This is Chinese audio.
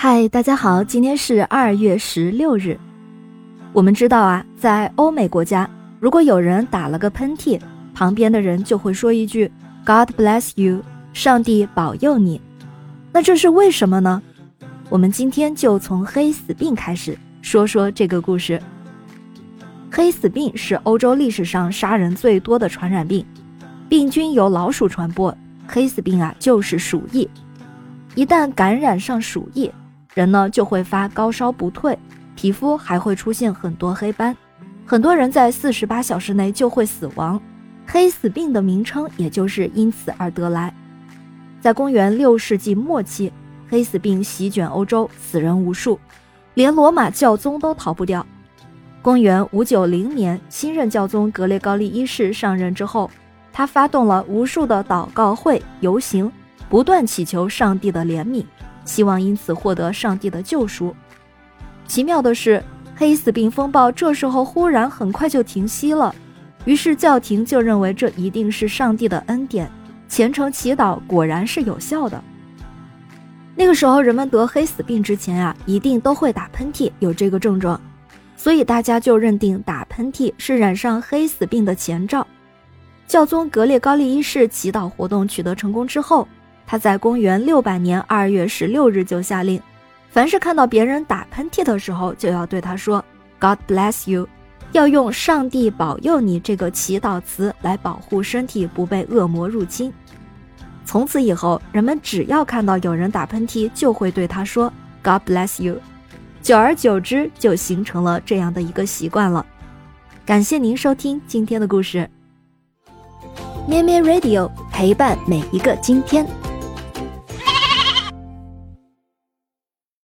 嗨，大家好，今天是二月十六日。我们知道啊，在欧美国家，如果有人打了个喷嚏，旁边的人就会说一句 “God bless you”，上帝保佑你。那这是为什么呢？我们今天就从黑死病开始说说这个故事。黑死病是欧洲历史上杀人最多的传染病，病菌由老鼠传播，黑死病啊就是鼠疫。一旦感染上鼠疫，人呢就会发高烧不退，皮肤还会出现很多黑斑，很多人在四十八小时内就会死亡。黑死病的名称也就是因此而得来。在公元六世纪末期，黑死病席卷欧洲，死人无数，连罗马教宗都逃不掉。公元五九零年，新任教宗格列高利一世上任之后，他发动了无数的祷告会、游行，不断祈求上帝的怜悯。希望因此获得上帝的救赎。奇妙的是，黑死病风暴这时候忽然很快就停息了，于是教廷就认为这一定是上帝的恩典，虔诚祈祷果然是有效的。那个时候，人们得黑死病之前啊，一定都会打喷嚏，有这个症状，所以大家就认定打喷嚏是染上黑死病的前兆。教宗格列高利一世祈祷活动取得成功之后。他在公元六百年二月十六日就下令，凡是看到别人打喷嚏的时候，就要对他说 “God bless you”，要用“上帝保佑你”这个祈祷词来保护身体不被恶魔入侵。从此以后，人们只要看到有人打喷嚏，就会对他说 “God bless you”。久而久之，就形成了这样的一个习惯了。感谢您收听今天的故事，咩咩 Radio 陪伴每一个今天。